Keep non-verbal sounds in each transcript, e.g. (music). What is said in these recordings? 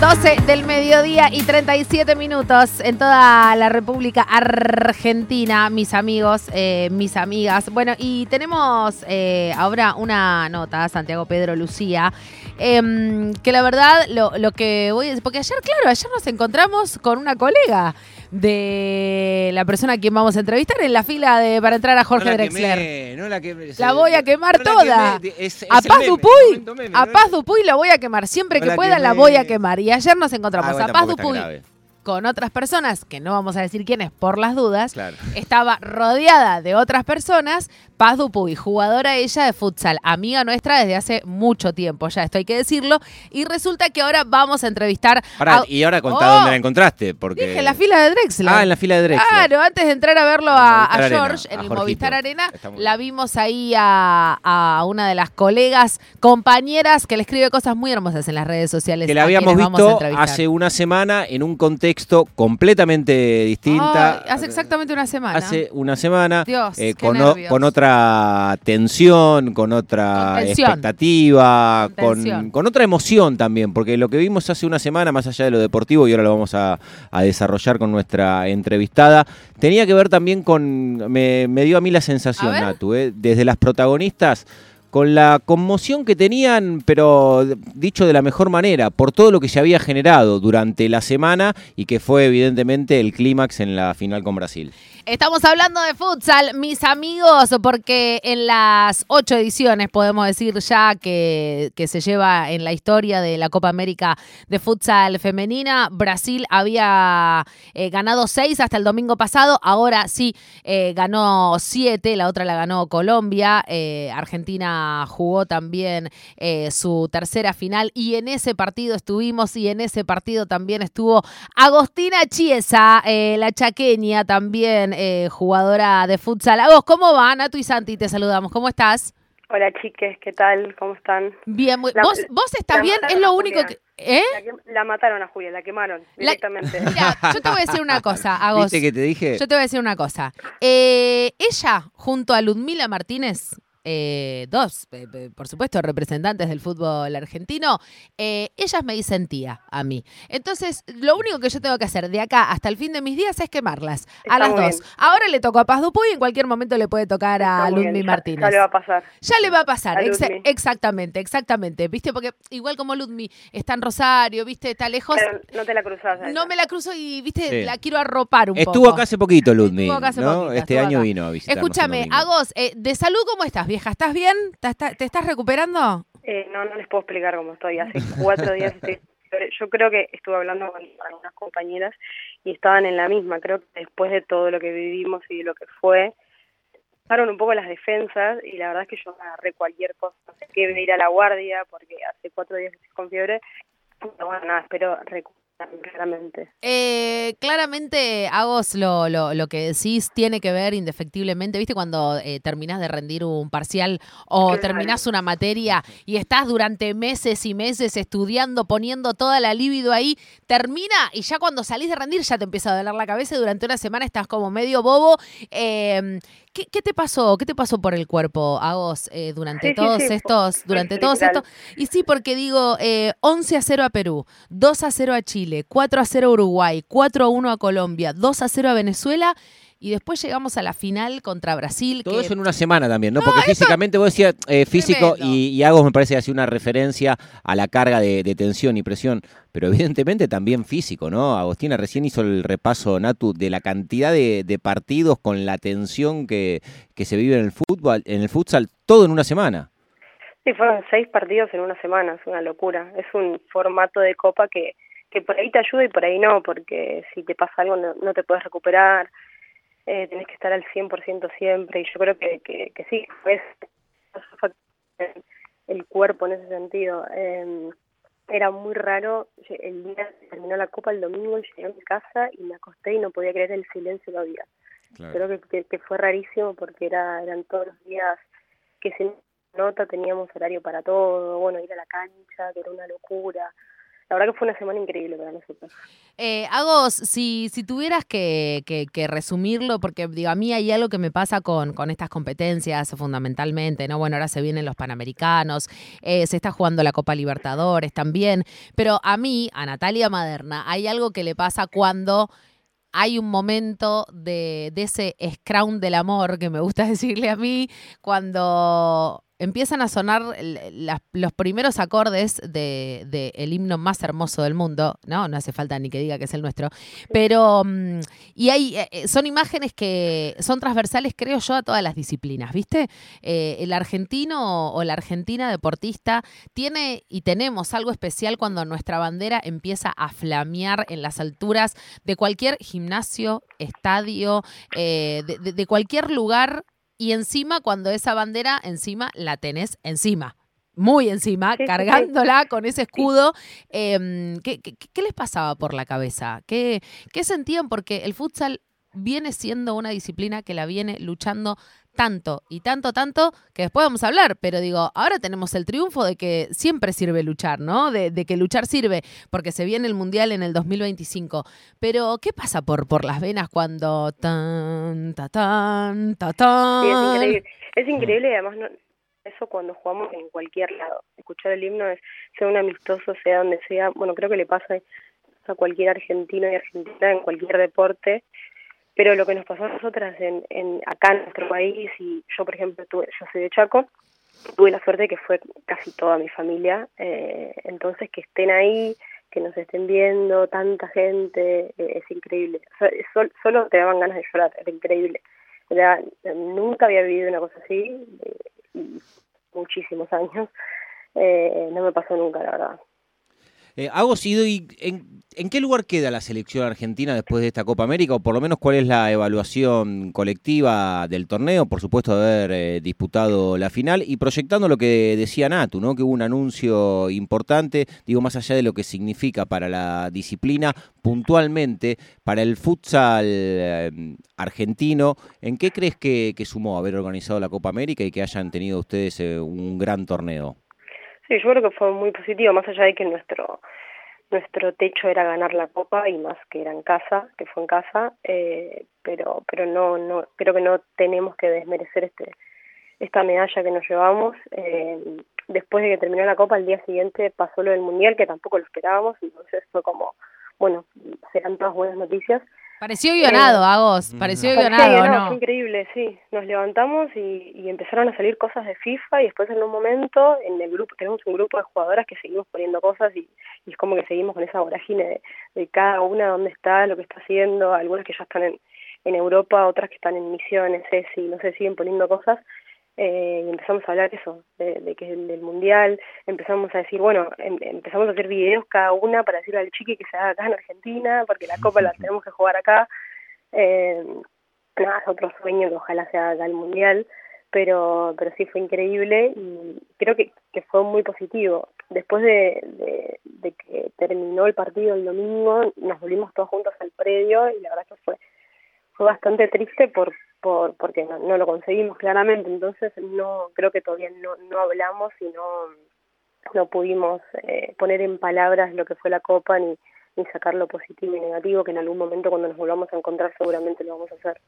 12 del mediodía y 37 minutos en toda la República Argentina, mis amigos, eh, mis amigas. Bueno, y tenemos eh, ahora una nota, Santiago Pedro Lucía, em, que la verdad lo, lo que voy a decir, porque ayer, claro, ayer nos encontramos con una colega de la persona a quien vamos a entrevistar en la fila de para entrar a Jorge no la Drexler. quemé, no la, quemé, La voy a quemar no toda. quemé, es- es a Paz meme, Dupuy, meme, a. Paz Dupuy la voy a quemar. Siempre que la pueda la voy a quemar. Y ayer nos encontramos Ah, a Paz Dupuy con otras personas, que no vamos a decir quiénes por las dudas. Claro. Estaba rodeada de otras personas. Paz Dupuy, jugadora ella de futsal, amiga nuestra desde hace mucho tiempo, ya esto hay que decirlo. Y resulta que ahora vamos a entrevistar Pará, a... y ahora contá Oh, dónde la encontraste. Porque... Dije, en la fila de Drexler. Ah, en la fila de Drexler. Claro, antes de entrar a verlo a, a Movistar Arena, George en el. Movistar Arena, la vimos ahí a, una de las colegas, compañeras, que le escribe cosas muy hermosas en las redes sociales. Que la habíamos visto hace una semana en un contexto completamente distinta. Ay, hace exactamente una semana. Hace una semana. Dios, eh, qué con, o- con otra tensión, con otra Con expectativa, Con con, otra emoción también, porque lo que vimos hace una semana, más allá de lo deportivo, y ahora lo vamos a, a desarrollar con nuestra entrevistada, tenía que ver también con, me, me dio a mí la sensación. Natu, eh, desde las protagonistas, con la conmoción que tenían, pero dicho de la mejor manera, por todo lo que se había generado durante la semana y que fue evidentemente el clímax en la final con Brasil. Estamos hablando de futsal, mis amigos, porque en las ocho ediciones, podemos decir ya, que, se lleva en la historia de la Copa América de futsal femenina, Brasil había eh, ganado seis hasta el domingo pasado, ahora sí eh, ganó siete, la otra la ganó Colombia, eh, Argentina jugó también eh, su tercera final y en ese partido estuvimos y en ese partido también estuvo Agostina Chiesa, eh, la chaqueña también, eh, jugadora de futsal. A vos, ¿cómo va? Natu y Santi, te saludamos. ¿Cómo estás? Hola chiques, ¿qué tal? ¿Cómo están? Bien, muy- La- ¿Vos, vos estás bien? Es lo único que... ¿Eh? La, que- la mataron a Julia, la quemaron La- directamente. (laughs) Mira, yo te voy a decir una cosa, Agos. ¿Viste que te dije? Yo te voy a decir una cosa. Eh, ella, junto a Ludmila Martínez, eh, dos, eh, por supuesto, representantes del fútbol argentino, eh, ellas me dicen tía a mí. Entonces, lo único que yo tengo que hacer de acá hasta el fin de mis días es quemarlas a las dos. bien. Ahora le tocó a Paz Dupuy y en cualquier momento le puede tocar a Está Ludmi bien, ya- Martínez. Ya le va a pasar. Ya le va a pasar, A exactamente, exactamente. ¿Viste? Porque igual como Ludmi está en Rosario, ¿viste? Está lejos. Pero no te la cruzas. No me la cruzo y, ¿viste? Sí. La quiero arropar un poco. Estuvo acá hace poquito, Ludmi. (laughs) Estuvo acá hace ¿no? poquito, este estuvo año acá. vino a visitarnos. Escúchame. Agos, eh, de salud, ¿cómo estás, vieja? ¿Estás bien? ¿Te, está- te estás recuperando? Eh, no, no les puedo explicar cómo estoy. Hace (laughs) cuatro días estoy... Yo creo que estuve hablando con algunas compañeras y estaban en la misma. Creo que después de todo lo que vivimos y de lo que fue, bajaron un poco las defensas y la verdad es que yo agarré cualquier cosa. No sé qué ir a la guardia porque hace cuatro días estoy con fiebre. Pero bueno, nada, espero recuperarme claramente. Eh, claramente, Agos, lo, lo, lo que decís tiene que ver indefectiblemente, ¿viste? Cuando eh, terminás de rendir un parcial o Claro. terminás una materia y estás durante meses y meses estudiando, poniendo toda la libido ahí, termina y ya cuando salís de rendir ya te empieza a doler la cabeza y durante una semana estás como medio bobo. Eh, ¿qué, qué te pasó? ¿Qué te pasó por el cuerpo, Agos, eh, durante Sí, sí, todos sí, estos, fue durante todos literal. estos? Y sí, porque digo, eh, 11 a 0 a Perú, 2 a 0 a Chile, 4 a 0 a Uruguay, 4 a 1 a Colombia, 2 a 0 a Venezuela y después llegamos a la final contra Brasil. Todo que- eso en una semana también, ¿no? Porque físicamente vos decías eh, físico y, y Agos me parece que hace una referencia a la carga de, de tensión y presión, pero evidentemente también físico, ¿no? Agostina recién hizo el repaso, Natu, de la cantidad de, de partidos con la tensión que, que se vive en el fútbol, en el futsal, todo en una semana. Sí, fueron seis partidos en una semana, es una locura. Es un formato de copa que, que por ahí te ayuda y por ahí no, porque si te pasa algo no, no te puedes recuperar, eh, tenés que estar al 100% siempre y yo creo que, que, que sí, es el cuerpo en ese sentido. Eh, era muy raro, el día que terminó la copa el domingo llegué a mi casa y me acosté y no podía creer el silencio que había. Creo que, que, que fue rarísimo porque era eran todos los días que se nota, teníamos horario para todo, bueno, ir a la cancha, que era una locura. La verdad que fue una semana increíble para nosotros. Eh, Agos, si, si tuvieras que, que, resumirlo, porque digo, a mí hay algo que me pasa con, con estas competencias fundamentalmente, ¿no? Bueno, ahora se vienen los Panamericanos, eh, se está jugando la Copa Libertadores también, pero a mí, a Natalia Maderna, hay algo que le pasa cuando hay un momento de, de ese scrum del amor que me gusta (laughs) decirle a mí, cuando empiezan a sonar los primeros acordes del de, el himno más hermoso del mundo, ¿no? No hace falta ni que diga que es el nuestro, pero, mm, y hay, eh, eh, son imágenes que son transversales, creo yo, a todas las disciplinas, ¿viste? Eh, el argentino o la argentina deportista tiene y tenemos algo especial cuando nuestra bandera empieza a flamear en las alturas de cualquier gimnasio, estadio, de cualquier lugar y encima cuando esa bandera encima la tenés encima, muy encima, cargándola con ese escudo. Em, ¿qué, les pasaba por la cabeza? ¿Qué, ¿Qué sentían? Porque el futsal viene siendo una disciplina que la viene luchando tanto y tanto, tanto, que después vamos a hablar, pero digo, ahora tenemos el triunfo de que siempre sirve luchar, ¿no? De, que luchar sirve, porque se viene el Mundial en el 2025. Pero, ¿qué pasa por, por las venas cuando tan, ta, tan, ta, tan? es increíble. Es increíble y además no, eso cuando jugamos en cualquier lado. Escuchar el himno es, sea un amistoso, sea donde sea, bueno, creo que le pasa a cualquier argentino y argentina en cualquier deporte pero lo que nos pasó a nosotras en, en acá en nuestro país, y yo por ejemplo, tuve, yo soy de Chaco, tuve la suerte de que fue casi toda mi familia, eh, entonces que estén ahí, que nos estén viendo, tanta gente, eh, es increíble. solo te daban ganas de llorar, era increíble. nunca había vivido una cosa así, eh, muchísimos años, no me pasó nunca, la verdad. Eh, Hago sido y en, qué lugar queda la selección argentina después de esta Copa América? O por lo menos cuál es la evaluación colectiva del torneo, por supuesto haber eh, disputado la final y proyectando lo que decía Natu, ¿no? Que hubo un anuncio importante, digo, más allá de lo que significa para la disciplina, puntualmente para el futsal eh, argentino, ¿en qué crees que, sumó haber organizado la Copa América y que hayan tenido ustedes un gran torneo? Sí, yo creo que fue muy positivo, más allá de que nuestro nuestro techo era ganar la copa y más que era en casa, que fue en casa, eh, pero pero no no creo que no tenemos que desmerecer este esta medalla que nos llevamos. Eh, después de que terminó la copa, el día siguiente pasó lo del mundial, que tampoco lo esperábamos, entonces fue como, bueno, serán todas buenas noticias. Pareció guionado, eh, Agos, mm. pareció guionado, ¿no? Fue increíble, sí. Nos levantamos y, y, empezaron a salir cosas de FIFA y después en un momento en el grupo, tenemos un grupo de jugadoras que seguimos poniendo cosas y, y es como que seguimos con esa vorágine de, de, cada una, dónde está, lo que está haciendo, algunas que ya están en, en Europa, otras que están en misiones, si no sé, siguen poniendo cosas eh, y empezamos a hablar eso, de, que del mundial, empezamos a decir, bueno, em, empezamos a hacer videos cada una para decirle al chiqui que se haga acá en Argentina, porque la copa la tenemos que jugar acá. Eh, nada, es otro sueño que ojalá sea acá el mundial, pero, pero sí fue increíble y creo que, que fue muy positivo. Después de, de, de que terminó el partido el domingo, nos volvimos todos juntos al predio y la verdad que fue fue bastante triste por, por porque no, no, lo conseguimos claramente entonces no creo que todavía no, no hablamos y no no pudimos eh, poner en palabras lo que fue la copa ni ni sacar lo positivo y negativo, que en algún momento cuando nos volvamos a encontrar seguramente lo vamos a hacer.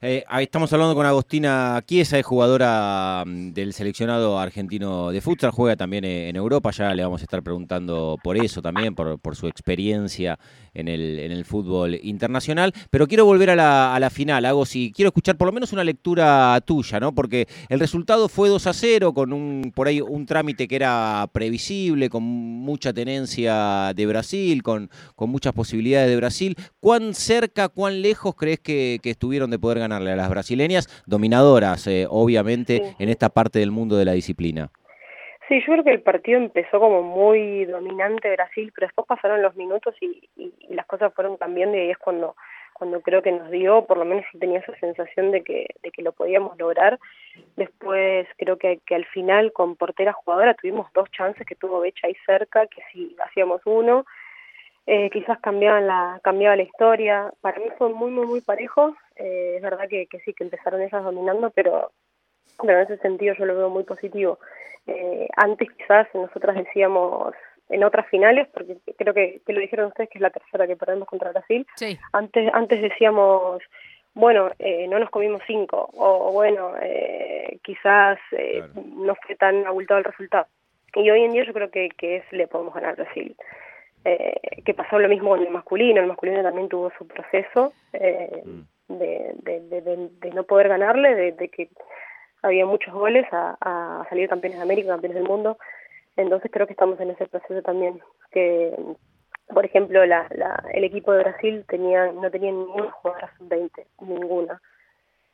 Eh, estamos hablando con Agostina Chiesa, es jugadora mm, del seleccionado argentino de futsal, juega también eh, en Europa, ya le vamos a estar preguntando por eso también, por, su experiencia en el, en el fútbol internacional, pero quiero volver a la, a la final, Hago si quiero escuchar por lo menos una lectura tuya, ¿no? Porque el resultado fue 2 a 0, con un por ahí un trámite que era previsible, con mucha tenencia de Brasil, con con muchas posibilidades de Brasil. ¿Cuán cerca, cuán lejos crees que, estuvieron de poder ganarle a las brasileñas, dominadoras, eh, obviamente, en esta parte del mundo de la disciplina? Sí, yo creo que el partido empezó como muy dominante Brasil, pero después pasaron los minutos y, las cosas fueron cambiando y ahí es cuando cuando creo que nos dio, por lo menos tenía esa sensación de que, de que lo podíamos lograr. Después creo que, que al final con portera jugadora tuvimos dos chances que tuvo Becha ahí cerca, que si hacíamos uno, eh, quizás cambiaban la, cambiaba la historia. Para mí fue muy, muy, muy parejo. Eh, es verdad que, que, sí, que empezaron ellas dominando, pero, pero en ese sentido yo lo veo muy positivo. Eh, antes quizás nosotras decíamos, en otras finales, porque creo que, que lo dijeron ustedes que es la tercera que perdemos contra Brasil. Sí. Antes, antes decíamos, bueno, eh, no nos comimos cinco, o bueno, eh, quizás eh, no fue tan abultado el resultado. Y hoy en día yo creo que, que es, le podemos ganar a Brasil. Eh, que pasó lo mismo con el masculino, el masculino también tuvo su proceso eh, mm. de, de, de, de, no poder ganarle, de, que había muchos goles a, a salir campeones de América, campeones del mundo, entonces creo que estamos en ese proceso también, que por ejemplo la, la, el equipo de Brasil tenía no tenía ninguna jugadora sub-20, ninguna,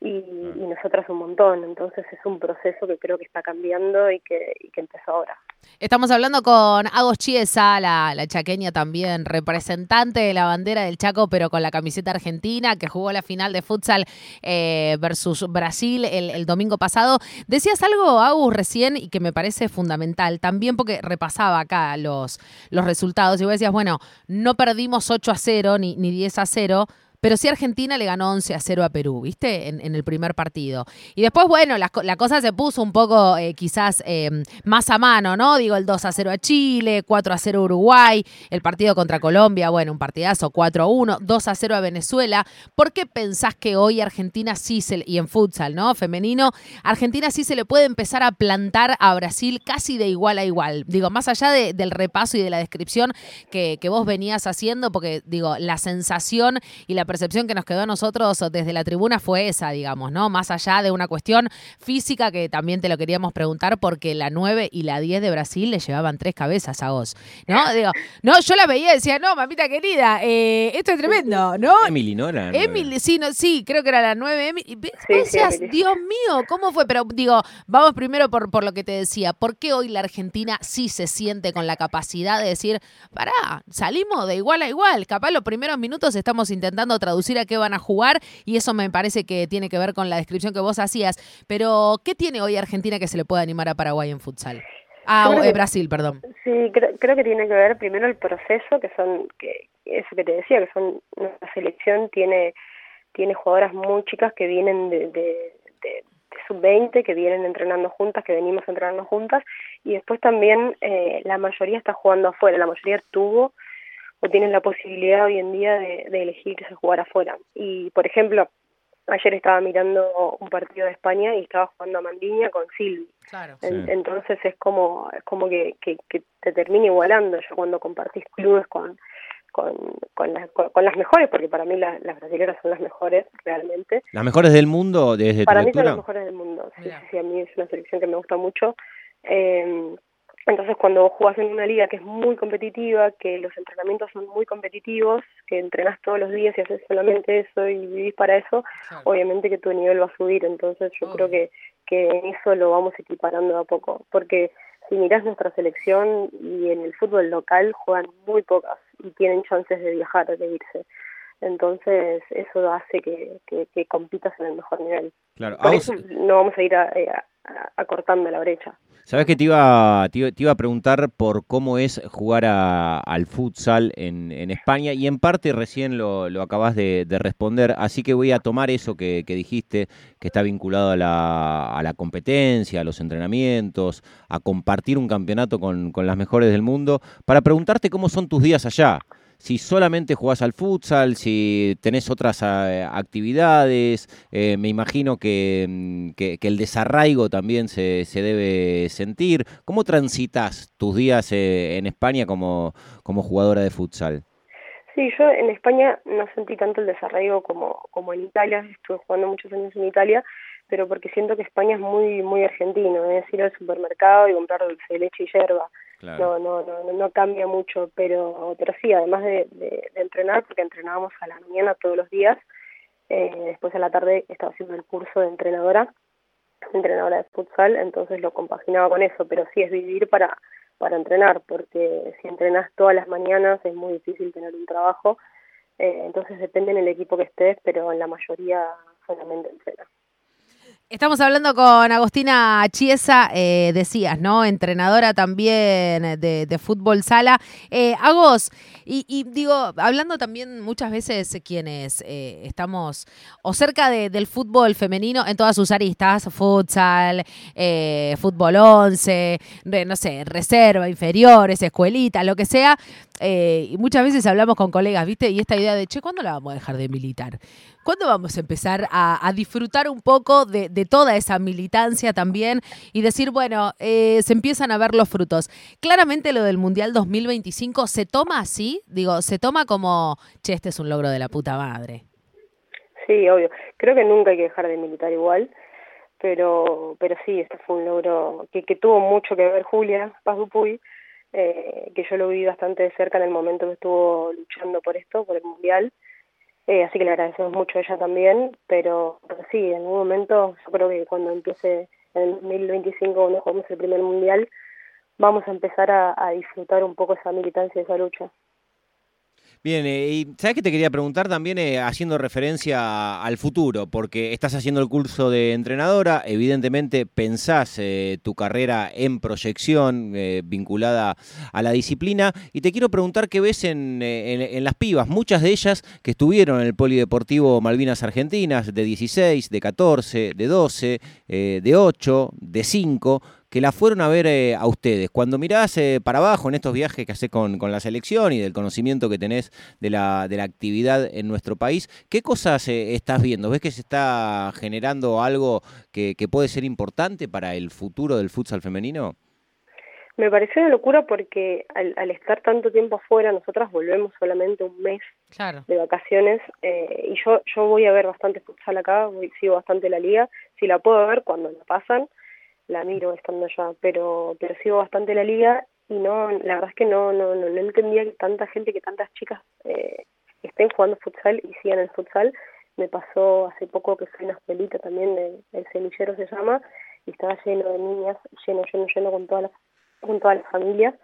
y, y nosotras un montón, entonces es un proceso que creo que está cambiando y que, y que empezó ahora. Estamos hablando con Agos Chiesa, la, la, chaqueña también, representante de la bandera del Chaco, pero con la camiseta argentina, que jugó la final de futsal eh, versus Brasil el, el, domingo pasado. Decías algo, Agus, recién, y que me parece fundamental, también porque repasaba acá los, los resultados, y vos decías, bueno, no perdimos 8 a 0 ni, ni 10 a 0, pero sí Argentina le ganó 11 a 0 a Perú, ¿viste? En, en el primer partido. Y después, bueno, la, cosa se puso un poco eh, quizás eh, más a mano, ¿no? Digo, el 2 a 0 a Chile, 4 a 0 a Uruguay, el partido contra Colombia, bueno, un partidazo, 4 a 1, 2 a 0 a Venezuela. ¿Por qué pensás que hoy Argentina sí se, y en futsal, ¿no? Femenino, Argentina sí se le puede empezar a plantar a Brasil casi de igual a igual? Digo, más allá de, del repaso y de la descripción que, que vos venías haciendo, porque digo, la sensación y la percepción que nos quedó a nosotros desde la tribuna fue esa, digamos, ¿no? Más allá de una cuestión física que también te lo queríamos preguntar porque la 9 y la 10 de Brasil le llevaban tres cabezas a vos, ¿no? (laughs) Digo, no, yo la veía y decía, no, mamita querida, eh, esto es tremendo, ¿no? Emily, ¿no? Era Emily, sí, no, sí, creo que era la 9. Emily. Sí, decías, sí, Dios mío, ¿cómo fue? Pero digo, vamos primero por, por lo que te decía, ¿por qué hoy la Argentina sí se siente con la capacidad de decir, pará, salimos de igual a igual, capaz los primeros minutos estamos intentando traducir a qué van a jugar y eso me parece que tiene que ver con la descripción que vos hacías. Pero, ¿qué tiene hoy Argentina que se le puede animar a Paraguay en futsal? Ah, eh, Brasil, perdón. Sí, creo, creo, que tiene que ver primero el proceso, que son, que eso que te decía, que son, nuestra selección tiene, tiene jugadoras muy chicas que vienen de, de, de, de sub-20, que vienen entrenando juntas, que venimos entrenando juntas, y después también eh, la mayoría está jugando afuera, la mayoría tuvo o tienen la posibilidad hoy en día de, de elegirse jugar afuera. Y, por ejemplo, ayer estaba mirando un partido de España y estaba jugando a Mandiña con Silvi. Claro. En, sí. Entonces es como, es como que, que, que, te termina igualando. Yo cuando compartís clubes con, con, con, las, con, con las mejores, porque para mí la, las brasileñas son las mejores realmente. ¿Las mejores del mundo desde Para tu mí lectura? son las mejores del mundo. Sí, sí, sí, a mí es una selección que me gusta mucho. Eh, entonces, cuando jugás en una liga que es muy competitiva, que los entrenamientos son muy competitivos, que entrenás todos los días y haces solamente eso y vivís para eso, claro. obviamente que tu nivel va a subir. Entonces, yo oh. creo que, que en eso lo vamos equiparando de a poco. Porque si mirás nuestra selección y en el fútbol local juegan muy pocas y tienen chances de viajar, de irse. Entonces, eso hace que, que, que compitas en el mejor nivel. Claro. Por eso no vamos a ir a, a, a acortando la brecha. Sabes que te iba, te iba, a preguntar por cómo es jugar a, al futsal en, en, España y en parte recién lo, lo acabas de, de, responder, así que voy a tomar eso que, que dijiste, que está vinculado a la, a la, competencia, a los entrenamientos, a compartir un campeonato con, con las mejores del mundo, para preguntarte cómo son tus días allá si solamente jugás al futsal, si tenés otras uh, actividades, eh, me imagino que, mm, que, el desarraigo también se, se debe sentir. ¿Cómo transitas tus días eh, en España como, como jugadora de futsal? Sí, yo en España no sentí tanto el desarraigo como, como en Italia, estuve jugando muchos años en Italia, pero porque siento que España es muy muy argentino, es ir al supermercado y comprar dulce de leche y yerba. No, no, no, no cambia mucho, pero, pero sí, además de, de, de, entrenar, porque entrenábamos a la mañana todos los días, eh, después a la tarde estaba haciendo el curso de entrenadora, entrenadora de futsal, entonces lo compaginaba con eso, pero sí es vivir para, para entrenar, porque si entrenas todas las mañanas es muy difícil tener un trabajo, eh, entonces depende en el equipo que estés, pero en la mayoría solamente entrenas. Estamos hablando con Agostina Chiesa, eh, decías, ¿no? Entrenadora también de, fútbol sala. Eh, Agos, y, digo, hablando también muchas veces quienes eh, estamos o cerca del fútbol femenino en todas sus aristas, futsal, eh, fútbol 11, no sé, reserva, inferiores, escuelita, lo que sea. y muchas veces hablamos con colegas, ¿viste? Y esta idea de, che, ¿cuándo la vamos a dejar de militar? ¿Cuándo vamos a empezar a, disfrutar un poco de, toda esa militancia también y decir, bueno, eh, se empiezan a ver los frutos? Claramente lo del Mundial 2025 se toma así, digo, se toma como, che, este es un logro de la puta madre. Sí, obvio. Creo que nunca hay que dejar de militar igual, pero pero sí, este fue un logro que, que tuvo mucho que ver Julia Paz Dupuy, eh, que yo lo vi bastante de cerca en el momento que estuvo luchando por esto, por el Mundial. Eh, así que le agradecemos mucho a ella también, pero, sí, en un momento, yo creo que cuando empiece en el 2025, cuando jugamos el primer mundial, vamos a empezar a, a disfrutar un poco esa militancia y esa lucha. Bien, eh, y ¿sabes qué te quería preguntar también eh, haciendo referencia al futuro? Porque estás haciendo el curso de entrenadora, evidentemente pensás eh, tu carrera en proyección vinculada a la disciplina y te quiero preguntar qué ves en, en, las pibas, muchas de ellas que estuvieron en el Polideportivo Malvinas Argentinas de 16, de 14, de 12, de 8, de 5 que la fueron a ver eh, a ustedes. Cuando mirás eh, para abajo en estos viajes que haces con, con, la selección y del conocimiento que tenés de la, de la actividad en nuestro país, ¿qué cosas eh, estás viendo? ¿Ves que se está generando algo que, puede ser importante para el futuro del futsal femenino? Me pareció una locura porque al, estar tanto tiempo afuera, nosotras volvemos solamente un mes de vacaciones y yo yo voy a ver bastante futsal acá, voy, sigo bastante la liga, si la puedo ver cuando la pasan, la miro estando allá, pero, pero sigo bastante la liga y no, la verdad es que no, no, no, entendía que tanta gente, que tantas chicas eh, estén jugando futsal y sigan el futsal. Me pasó hace poco que fui una escuelita también, el semillero se llama, y estaba lleno de niñas, lleno, lleno, lleno con todas las, con todas las familias,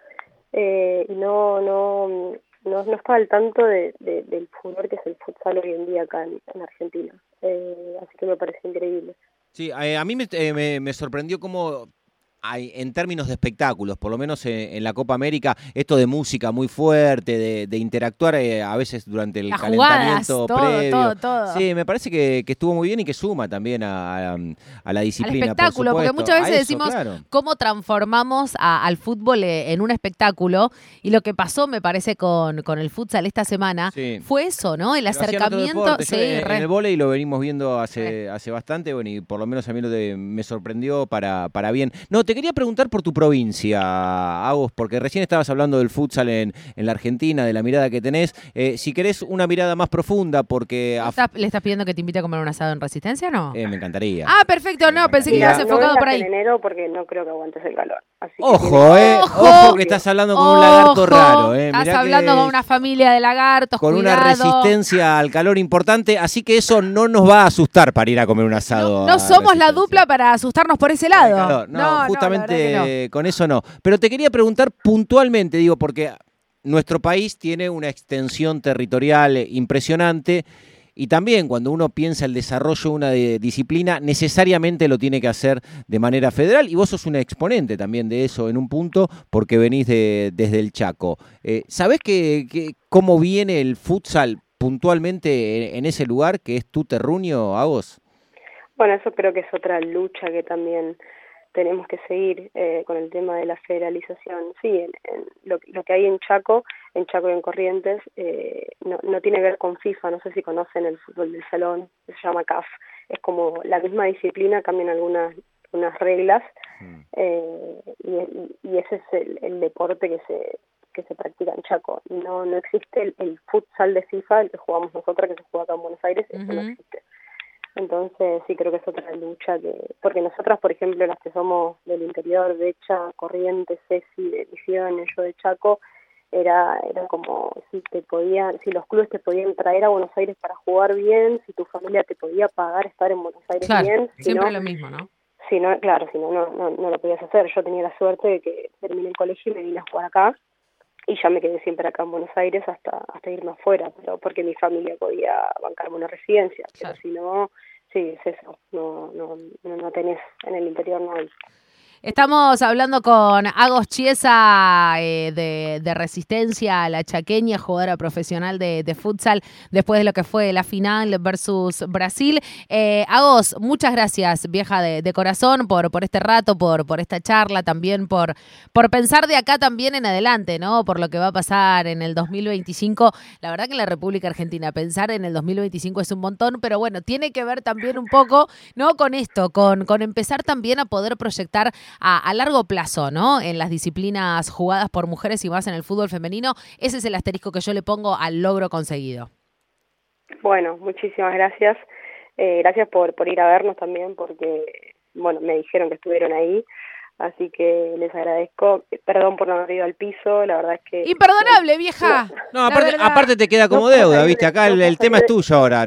eh, y no, no, no, no estaba al tanto de, del furor que es el futsal hoy en día acá en, Argentina. Eh, así que me parece increíble. Sí, eh, a mí eh, me, me, sorprendió cómo hay, en términos de espectáculos, por lo menos en, la Copa América, esto de música muy fuerte, de, interactuar eh, a veces durante el calentamiento previo. Sí, me parece que, estuvo muy bien y que suma también a, la disciplina. Al espectáculo, porque muchas veces decimos cómo transformamos al fútbol en un espectáculo. Y lo que pasó, me parece, con, con el futsal esta semana fue eso, ¿no? El acercamiento. Sí, en, el volei lo venimos viendo hace, hace bastante, bueno, y por lo menos a mí lo de, me sorprendió para, para bien. No, te quería preguntar por tu provincia, Agos, porque recién estabas hablando del futsal en, en la Argentina, de la mirada que tenés. Eh, si querés una mirada más profunda, porque... ¿Le estás pidiendo que te invite a comer un asado en Resistencia o no? Eh, me encantaría. Ah, perfecto, no, pensé que ibas enfocado por ahí. en enero porque no creo que aguantes el calor. ojo, eh, ojo, que estás hablando con un lagarto raro, eh. Estás hablando con una familia de lagartos, Con una resistencia al calor importante, así que eso no nos va a asustar para ir a comer un asado. No, somos la dupla para asustarnos por ese lado. no, no justamente con eso no. Pero te quería preguntar puntualmente, digo, porque nuestro país tiene una extensión territorial impresionante y también cuando uno piensa el desarrollo de una disciplina, necesariamente lo tiene que hacer de manera federal. Y vos sos una exponente también de eso en un punto, porque venís de, desde el Chaco. Eh, ¿Sabés que, cómo viene el futsal puntualmente en, ese lugar que es tu terruño, a vos? Bueno, eso creo que es otra lucha que también tenemos que seguir eh, con el tema de la federalización. Sí, en, lo, lo, que hay en Chaco, en Chaco y en Corrientes, eh, no, no tiene que ver con FIFA, no sé si conocen el fútbol del salón, se llama CAF. Es como la misma disciplina, cambian algunas unas reglas mm. eh, y, y, ese es el, el, deporte que se que se practica en Chaco. No no existe el, el futsal de FIFA, el que jugamos nosotros, que se juega acá en Buenos Aires, eso no existe. Entonces sí creo que es otra lucha que, porque nosotras, por ejemplo, las que somos del interior, de Echa, Corrientes, Ceci, de Misiones, yo de Chaco, era, era como si te podían, si los clubes te podían traer a Buenos Aires para jugar bien, si tu familia te podía pagar estar en Buenos Aires bien. siempre lo mismo, ¿no? Si no, claro, si no, no, no, no lo podías hacer. Yo tenía la suerte de que terminé el colegio y me vine a jugar acá y ya me quedé siempre acá en Buenos Aires hasta hasta irme afuera, pero porque mi familia podía bancarme una residencia, pero si no sí, es eso, no, no, no tenés en el interior, no hay. Estamos hablando con Agos Chiesa eh, de, Resistencia, la chaqueña, jugadora profesional de, futsal, después de lo que fue la final versus Brasil. Eh, Agos, muchas gracias, vieja de, corazón, por, por este rato, por, por esta charla, también por, por pensar de acá también en adelante, ¿no? Por lo que va a pasar en el 2025. La verdad que en la República Argentina pensar en el 2025 es un montón, pero bueno, tiene que ver también un poco, ¿no? Con esto, con, con empezar también a poder proyectar a, largo plazo, ¿no? En las disciplinas jugadas por mujeres y más en el fútbol femenino. Ese es el asterisco que yo le pongo al logro conseguido. Bueno, muchísimas gracias. Eh, gracias por, por ir a vernos también, porque, bueno, me dijeron que estuvieron ahí. Así que les agradezco. Perdón por no haber ido al piso, la verdad es que... Imperdonable, vieja. No, aparte, te queda como deuda, ¿viste? Acá el, tema es tuyo ahora.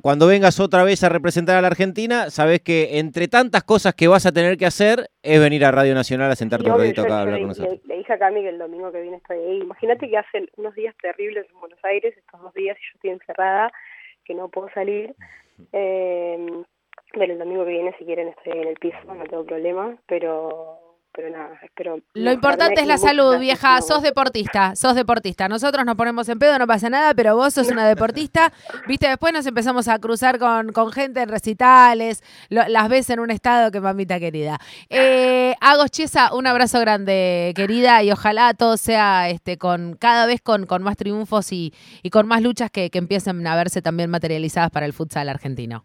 cuando vengas otra vez a representar a la Argentina, sabes que entre tantas cosas que vas a tener que hacer, es venir a Radio Nacional a sentarte un ratito acá a hablar con nosotros. Le, dije a Cami que el domingo que viene estoy ahí. Imagínate que hacen unos días terribles en Buenos Aires, estos dos días, y yo estoy encerrada, que no puedo salir. Eh, el domingo que viene, si quieren, estoy en el piso, no tengo problema, pero pero nada, espero. Lo importante es la salud, vieja. Sos deportista, sos deportista. Nosotros nos ponemos en pedo, no pasa nada, pero vos sos una deportista. Viste, después nos empezamos a cruzar con, con gente en recitales, las ves en un estado que mamita querida. Eh, Agos Chiesa, un abrazo grande, querida, y ojalá todo sea este con cada vez con, con más triunfos y, y con más luchas que, que empiecen a verse también materializadas para el futsal argentino.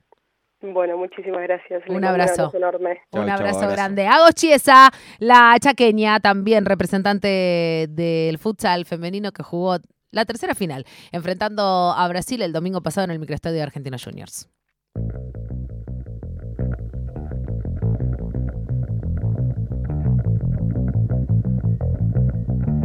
Bueno, muchísimas gracias. Un abrazo. enorme. un abrazo grande. Hago Chiesa, la chaqueña, también representante del futsal femenino que jugó la tercera final, enfrentando a Brasil el domingo pasado en el microestadio de Argentinos Juniors.